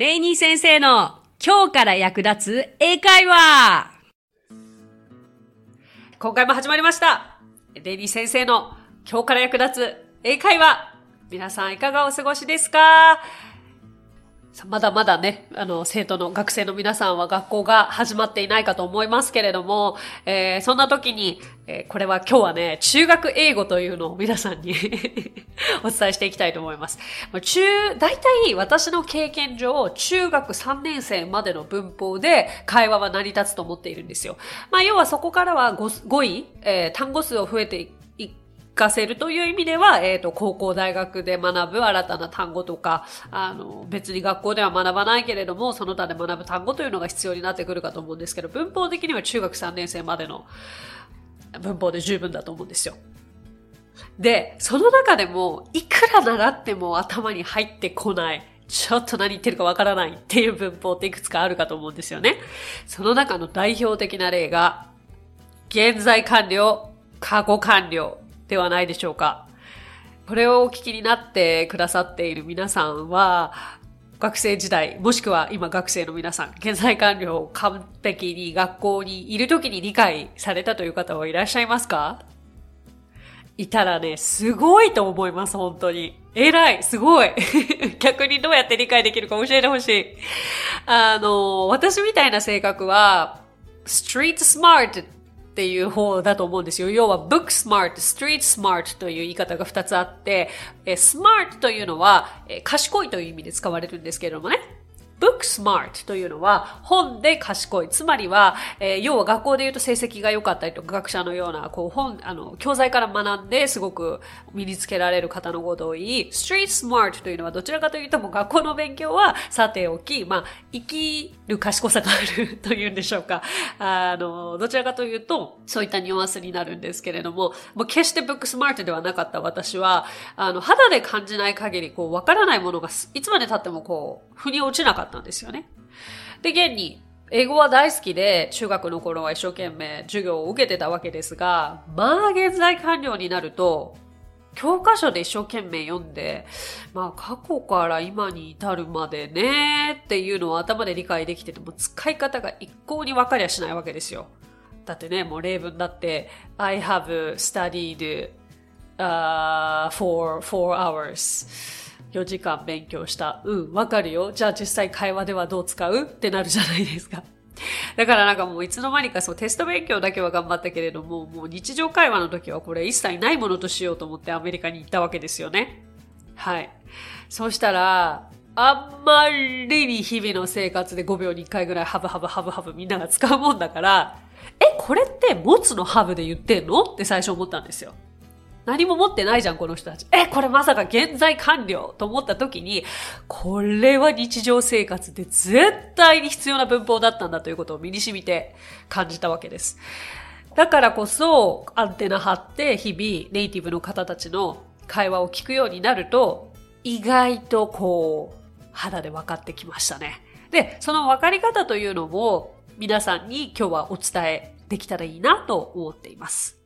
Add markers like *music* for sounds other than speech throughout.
レイニー先生の今日から役立つ英会話。今回も始まりました。レイニー先生の今日から役立つ英会話。皆さんいかがお過ごしですか？まだまだね、あの、生徒の学生の皆さんは学校が始まっていないかと思いますけれども、えー、そんな時に、えー、これは今日はね、中学英語というのを皆さんに *laughs* お伝えしていきたいと思います。中、大体私の経験上、中学3年生までの文法で会話は成り立つと思っているんですよ。まあ、要はそこからは 5, 5位、えー、単語数を増えていくかせるという意味では、えっ、ー、と、高校、大学で学ぶ新たな単語とか、あの、別に学校では学ばないけれども、その他で学ぶ単語というのが必要になってくるかと思うんですけど、文法的には中学3年生までの文法で十分だと思うんですよ。で、その中でも、いくら習っても頭に入ってこない。ちょっと何言ってるかわからないっていう文法っていくつかあるかと思うんですよね。その中の代表的な例が、現在完了、過去完了ではないでしょうか。これをお聞きになってくださっている皆さんは、学生時代、もしくは今学生の皆さん、現在完了を完璧に学校にいる時に理解されたという方はいらっしゃいますか？いたらね、すごいと思います、本当に。偉い、すごい。*laughs* 逆にどうやって理解できるか教えてほしい。あの、私みたいな性格は、street smart っていう方だと思うんですよ。要は book smart, street smart という言い方が2つあって、え smart というのは、え賢いという意味で使われるんですけれどもね。book smart というのは本で賢い。つまりは、えー、要は学校で言うと成績が良かったりとか、学者のような、こう本、あの、教材から学んですごく身につけられる方のことを言い、street smart というのはどちらかというともう学校の勉強はさておき、まあ、生きる賢さがあるというんでしょうか。あの、どちらかというと、そういったニュアンスになるんですけれども、もう決して book smart ではなかった私は、あの、肌で感じない限り、こう、わからないものがいつまで経ってもこう、腑に落ちなかったんですよね。で、現に、英語は大好きで、中学の頃は一生懸命授業を受けてたわけですが、まあ現在完了になると、教科書で一生懸命読んで、まあ過去から今に至るまでねっていうのを頭で理解できてても使い方が一向に分かりゃしないわけですよ。だってね、もう例文だって、I have studied、uh, for four hours. 4時間勉強した。うん、わかるよ。じゃあ実際会話ではどう使う？ってなるじゃないですか。*laughs* だからなんかもういつの間にかそうテスト勉強だけは頑張ったけれども、もう日常会話の時はこれ一切ないものとしようと思ってアメリカに行ったわけですよね。はい。そうしたら、あんまりに日々の生活で5秒に1回ぐらいハブハブハブハブみんなが使うもんだから、え、これって持つのハブで言ってんの？って最初思ったんですよ。何も持ってないじゃん、この人たち。え、これまさか現在完了と思った時に、これは日常生活で絶対に必要な文法だったんだということを身に染みて感じたわけです。だからこそ、アンテナ張って日々ネイティブの方たちの会話を聞くようになると、意外とこう、肌で分かってきましたね。で、その分かり方というのも皆さんに今日はお伝えできたらいいなと思っています。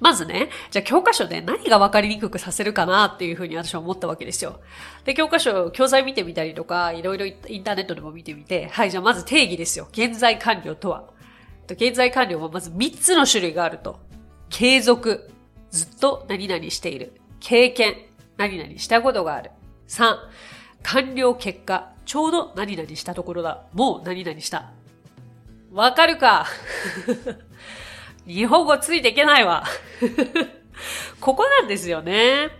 まずね、じゃあ教科書で何が分かりにくくさせるかなっていうふうに私は思ったわけですよ。で、教科書、教材見てみたりとか、いろいろインターネットでも見てみて、はい、じゃあまず定義ですよ。現在完了とは。現在完了はまず3つの種類があると。継続。ずっと何々している。経験。何々したことがある。3、完了結果。ちょうど何々したところだ。もう何々した。わかるか？日本語ついていけないわ。*laughs* ここなんですよね。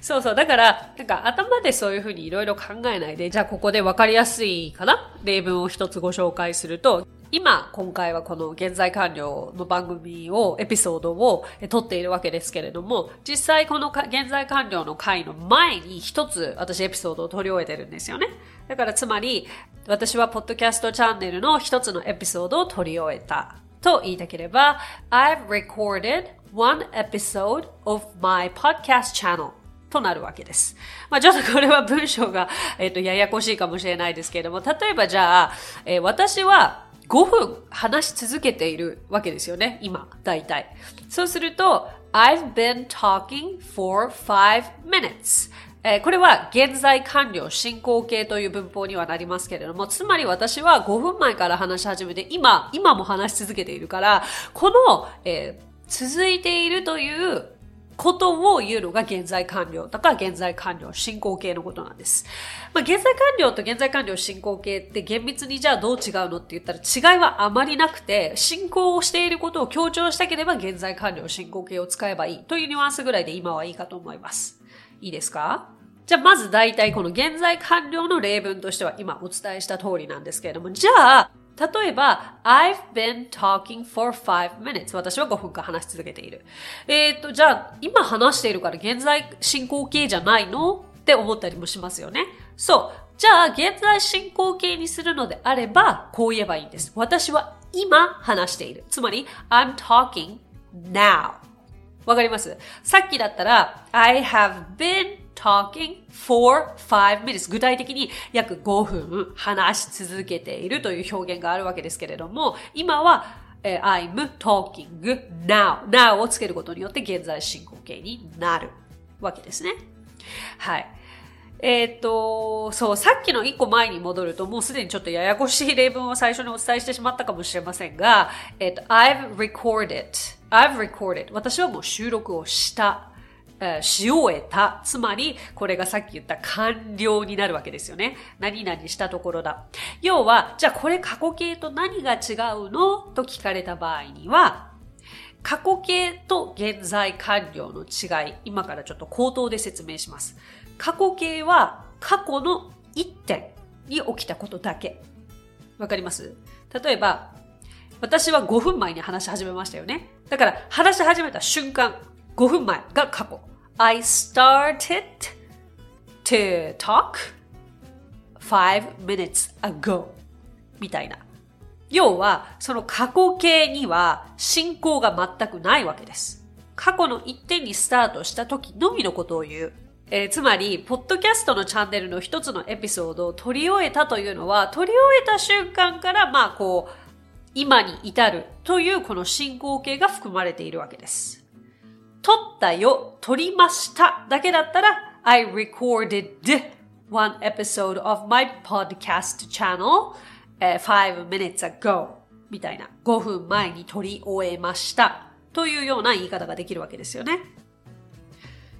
そうそう。だから、なんか頭でそういうふうにいろいろ考えないで、じゃあここでわかりやすいかな？例文を一つご紹介すると、今、今回はこの現在完了の番組を、エピソードを撮っているわけですけれども、実際この現在完了の回の前に一つ私エピソードを撮り終えてるんですよね。だからつまり、私はポッドキャストチャンネルの一つのエピソードを撮り終えた。と言いたければ、I've recorded one episode of my podcast channel となるわけです。まあちょっとこれは文章が、*laughs* えっ、ー、と、ややこしいかもしれないですけれども、例えばじゃあ、えー、私は5分話し続けているわけですよね、今、大体。そうすると、I've been talking for five minutes. えー、これは現在完了進行形という文法にはなりますけれども、つまり私は5分前から話し始めて、今、今も話し続けているから、この、えー、続いているということを言うのが現在完了とか現在完了進行形のことなんです。まあ、現在完了と現在完了進行形って厳密にじゃあどう違うのって言ったら違いはあまりなくて、進行をしていることを強調したければ現在完了進行形を使えばいいというニュアンスぐらいで今はいいかと思います。いいですか？じゃあまず大体この現在完了の例文としては今お伝えした通りなんですけれども、じゃあ、例えば、I've been talking for five minutes. 私は5分間話し続けている。えっ、ー、と、じゃあ、今話しているから現在進行形じゃないのって思ったりもしますよね。そう。じゃあ、現在進行形にするのであれば、こう言えばいいんです。私は今話している。つまり、I'm talking now. わかります？さっきだったら、I have been talking for five minutes 具体的に約5分話し続けているという表現があるわけですけれども、今は、I'm talking now. now をつけることによって現在進行形になるわけですね。はい。えっ、と、そう、さっきの一個前に戻ると、もうすでにちょっとややこしい例文を最初にお伝えしてしまったかもしれませんが、えっ、と、I've recorded, I've recorded 私はもう収録をした。し終えた。つまり、これがさっき言った完了になるわけですよね。何々したところだ。要は、じゃあこれ過去形と何が違うの？と聞かれた場合には、過去形と現在完了の違い、今からちょっと口頭で説明します。過去形は過去の一点に起きたことだけ。わかります？例えば、私は5分前に話し始めましたよね。だから、話し始めた瞬間、5分前が過去。I started to talk five minutes ago みたいな。要は、その過去形には進行が全くないわけです。過去の一点にスタートした時のみのことを言う。えー、つまり、ポッドキャストのチャンネルの一つのエピソードを取り終えたというのは、取り終えた瞬間から、まあ、こう、今に至るというこの進行形が含まれているわけです。撮ったよ、撮りましただけだったら、I recorded one episode of my podcast channel、uh, five minutes ago みたいな5分前に撮り終えましたというような言い方ができるわけですよね。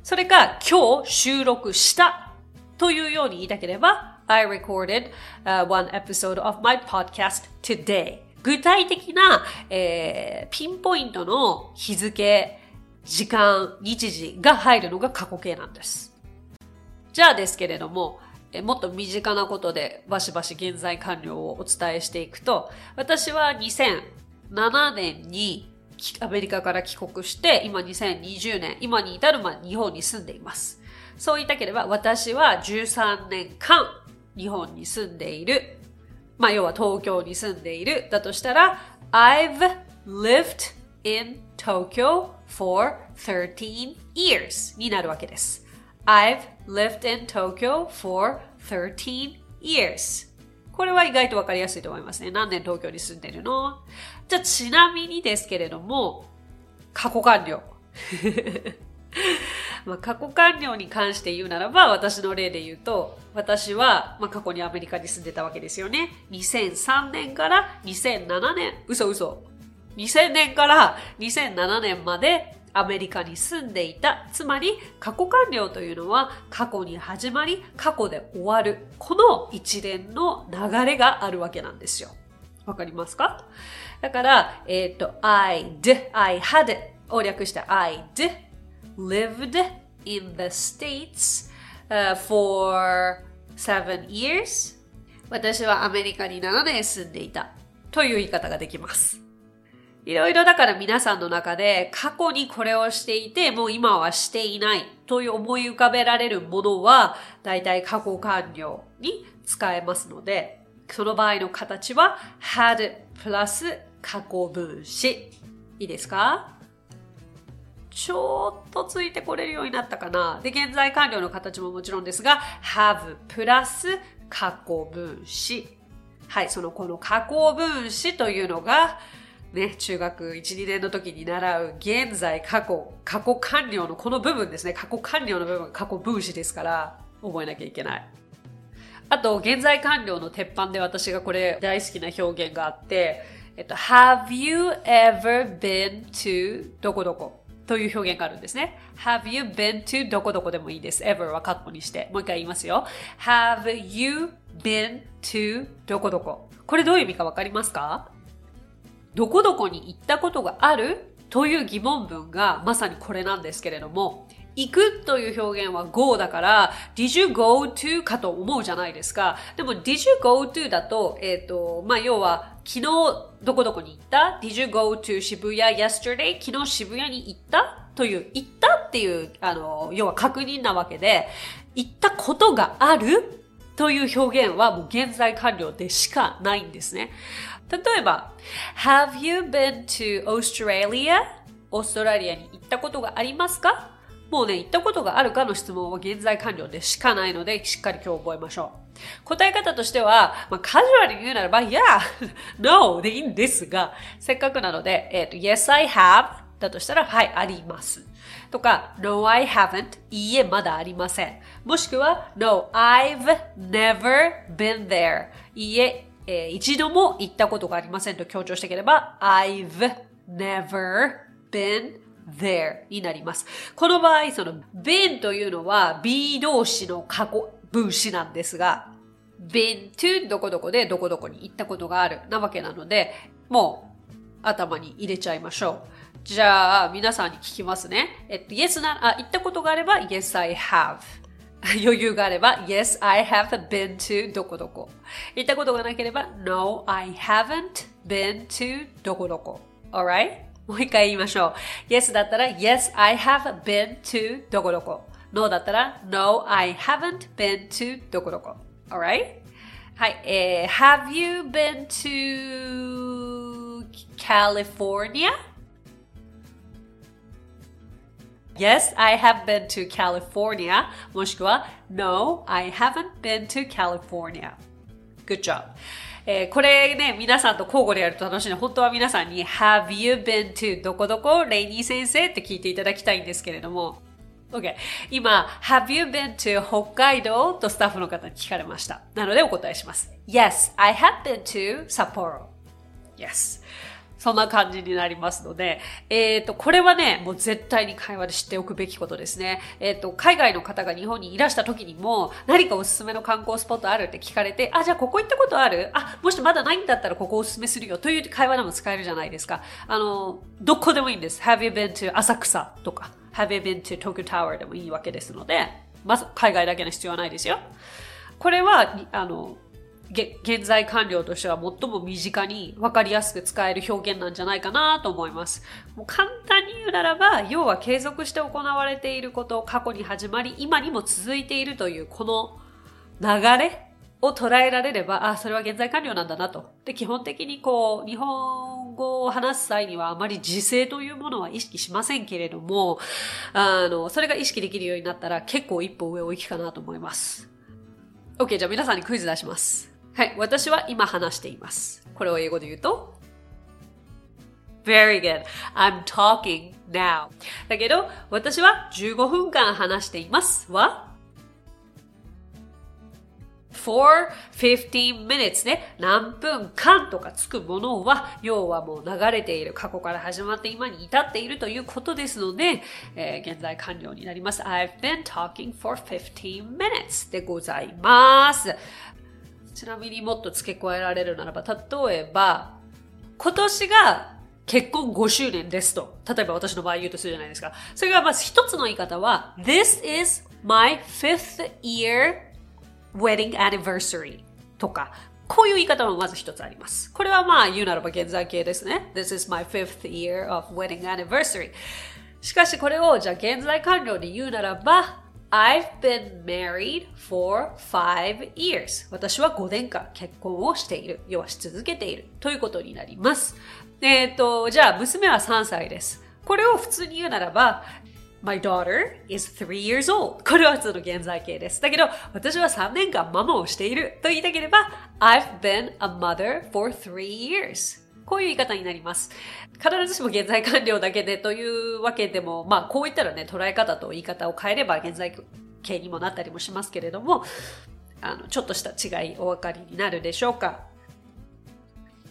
それか、今日収録したというように言いたければ、I recorded、uh, one episode of my podcast today. 具体的な、えー、ピンポイントの日付、時間、日時が入るのが過去形なんです。じゃあですけれども、えもっと身近なことでバシバシ現在完了をお伝えしていくと、私は2007年にアメリカから帰国して、今2020年、今に至るまで日本に住んでいます。そう言いたければ、私は13年間日本に住んでいる。まあ、要は東京に住んでいる。だとしたら、I've lived in Tokyo for 13 years になるわけです。I've lived in Tokyo for 13 years. これは意外とわかりやすいと思いますね。何年東京に住んでるの？じゃあちなみにですけれども、過去完了。*laughs* まあ過去完了に関して言うならば、私の例で言うと、私は、まあ、過去にアメリカに住んでたわけですよね。2003年から2007年、嘘嘘。2000年から2007年までアメリカに住んでいた。つまり、過去完了というのは過去に始まり、過去で終わる。この一連の流れがあるわけなんですよ。わかりますか？だから、えっ、ー、と、I'd, I had を略して I'd lived in the States、uh, for seven years 私はアメリカに7年住んでいたという言い方ができます。いろいろだから皆さんの中で過去にこれをしていてもう今はしていないという思い浮かべられるものは大体過去完了に使えますのでその場合の形は had プラス過去分詞。いいですか？ちょっとついてこれるようになったかな。で、現在完了の形ももちろんですが have プラス過去分詞。はい、そのこの過去分詞というのがね、中学1、2年の時に習う現在、過去、過去完了のこの部分ですね。過去完了の部分、過去分詞ですから、覚えなきゃいけない。あと、現在完了の鉄板で私がこれ大好きな表現があって、えっと、have you ever been to どこどこ？という表現があるんですね。have you been to どこどこでもいいです。ever はカットにして。もう一回言いますよ。have you been to どこどこ？これどういう意味かわかりますか？どこどこに行ったことがある？という疑問文がまさにこれなんですけれども、行くという表現は go だから、did you go to かと思うじゃないですか。でも did you go to だと、えっ、ー、と、まあ、要は、昨日どこどこに行った ?did you go to 渋谷 yesterday? 昨日渋谷に行った？という、行ったっていう、あの、要は確認なわけで、行ったことがある？という表現はもう現在完了でしかないんですね。例えば、Have you been to Australia? オーストラリアに行ったことがありますか？もうね、行ったことがあるかの質問は現在完了でしかないので、しっかり今日覚えましょう。答え方としては、まあ、カジュアルに言うならば、Yeah, *laughs* No でいいんですが、せっかくなので、えっ、ー、と、Yes, I have だとしたら、はい、あります。とか、No, I haven't いいえ、まだありません。もしくは、No, I've never been there いいえ、えー、一度も行ったことがありませんと強調していければ、I've never been there になります。この場合、その been というのは be 動詞の過去分詞なんですが、been to どこどこでどこどこに行ったことがあるなわけなので、もう頭に入れちゃいましょう。じゃあ、皆さんに聞きますね。えっと、yes な、あ、行ったことがあれば、yes, I have. 余*laughs* 裕があれば、Yes, I have been to どこどこ。行ったことがなければ、No, I haven't been to どこどこ。Alright? もう一回言いましょう。Yes だったら、Yes, I have been to どこどこ。No だったら、No, I haven't been to どこどこ。Alright? はい。えー、Have you been to California? Yes, I have been to California. もしくは No, I haven't been to California. Good job. えー、これね、皆さんと交互でやると楽しいの本当は皆さんに Have you been to どこどこレイニー先生って聞いていただきたいんですけれども OK。今、Have you been to 北海道とスタッフの方に聞かれました。なのでお答えします。Yes, I have been to Sapporo. Yes. そんな感じになりますので、えっ、ー、と、これはね、もう絶対に会話で知っておくべきことですね。えっ、ー、と、海外の方が日本にいらした時にも、何かおすすめの観光スポットある？って聞かれて、あ、じゃあここ行ったことあるあ、もしまだないんだったらここおすすめするよという会話でも使えるじゃないですか。あの、どこでもいいんです。Have you been to 浅草とか、Have you been to Tokyo Tower でもいいわけですので、まず海外だけの必要はないですよ。これは、あの、現在完了としては最も身近に分かりやすく使える表現なんじゃないかなと思います。もう簡単に言うならば、要は継続して行われていること、過去に始まり、今にも続いているというこの流れを捉えられれば、あ、それは現在完了なんだなと。で、基本的にこう、日本語を話す際にはあまり時制というものは意識しませんけれども、あの、それが意識できるようになったら結構一歩上を行きかなと思います。OK、じゃあ皆さんにクイズ出します。はい、私は今話しています。これを英語で言うと Very good. I'm talking now. だけど、私は15分間話していますは for 15 minutes ね。何分間とかつくものは、要はもう流れている、過去から始まって今に至っているということですので、えー、現在完了になります。I've been talking for 15 minutes でございます。ちなみにもっと付け加えられるならば、例えば、今年が結婚5周年ですと。例えば私の場合言うとするじゃないですか。それがまず一つの言い方は、This is my fifth year wedding anniversary とか、こういう言い方もまず一つあります。これはまあ言うならば現在形ですね。This is my fifth year of wedding anniversary. しかしこれをじゃあ現在完了で言うならば、I've been married for five years. 私は5年間結婚をしている。要はし続けている。ということになります。えっ、ー、と、じゃあ娘は3歳です。これを普通に言うならば、My daughter is three years old. これは普通の現在形です。だけど、私は3年間ママをしていると言いたければ、I've been a mother for three years. こういう言い方になります。必ずしも現在完了だけでというわけでも、まあ、こういったらね、捉え方と言い方を変えれば現在形にもなったりもしますけれども、あの、ちょっとした違いお分かりになるでしょうか？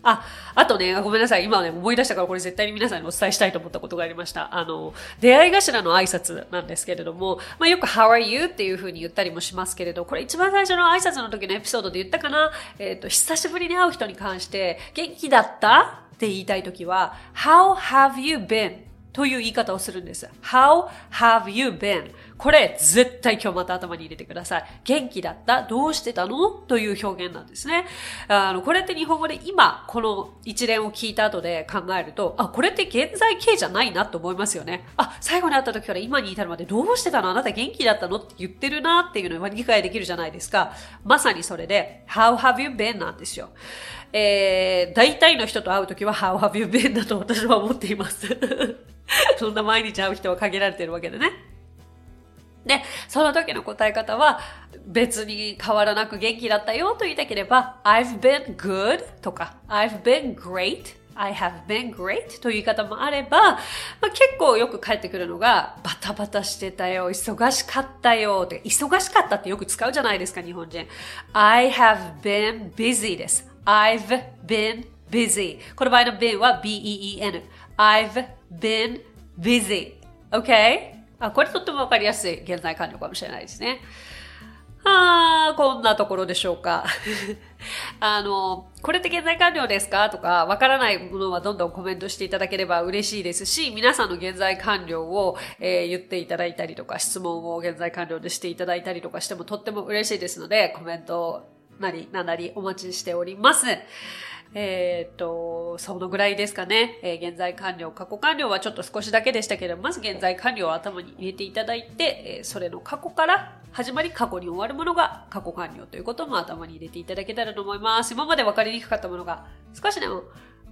あ、あとね、ごめんなさい。今ね、思い出したからこれ絶対に皆さんにお伝えしたいと思ったことがありました。あの、出会い頭の挨拶なんですけれども、まあ、よく How are you? っていう風に言ったりもしますけれど、これ一番最初の挨拶の時のエピソードで言ったかな？えっ、ー、と、久しぶりに会う人に関して、元気だった？って言いたい時は、How have you been? という言い方をするんです。How have you been? これ絶対今日また頭に入れてください。元気だった？どうしてたの？という表現なんですね。あの、これって日本語で今、この一連を聞いた後で考えると、あ、これって現在形じゃないなと思いますよね。あ、最後に会った時から今に至るまでどうしてたの？あなた元気だったの？って言ってるなっていうのは理解できるじゃないですか。まさにそれで、How have you been? なんですよ。えー、大体の人と会うときは How have you been? だと私は思っています。*laughs* そんな毎日会う人は限られてるわけでね。で、その時の答え方は、別に変わらなく元気だったよと言いたければ、I've been good とか、I've been great I have been great という言い方もあれば、まあ、結構よく返ってくるのが、バタバタしてたよ、忙しかったよ、で忙しかったってよく使うじゃないですか、日本人。I have been busy です。I've been busy. この場合の been は b-e-e-n。I've been busy. Okay? あ、これとってもわかりやすい現在完了かもしれないですね。ああ、こんなところでしょうか。*laughs* あの、これって現在完了ですか？とか、わからないものはどんどんコメントしていただければ嬉しいですし、皆さんの現在完了を、えー、言っていただいたりとか、質問を現在完了でしていただいたりとかしてもとっても嬉しいですので、コメントなり、なんなりお待ちしております。えっ、と、そのぐらいですかね。えー、現在完了、過去完了はちょっと少しだけでしたけれども、まず現在完了を頭に入れていただいて、えー、それの過去から始まり過去に終わるものが過去完了ということも頭に入れていただけたらと思います。今まで分かりにくかったものが少しでも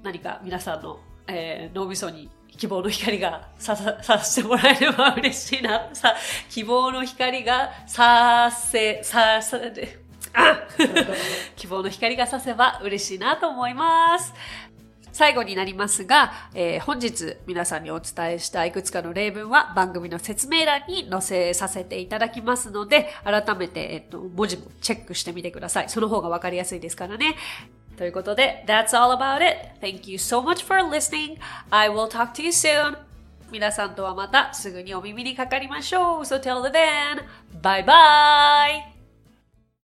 何か皆さんの、えー、脳みそに希望の光がささ、させてもらえれば嬉しいな。さ、希望の光がさせ、さ、*laughs* 希望の光が差せば嬉しいなと思います。最後になりますが、えー、本日皆さんにお伝えしたいくつかの例文は番組の説明欄に載せさせていただきますので、改めて、えっと、文字もチェックしてみてください。その方がわかりやすいですからね。ということで、That's all about it. Thank you so much for listening. I will talk to you soon. 皆さんとはまたすぐにお耳にかかりましょう。So till then, bye bye!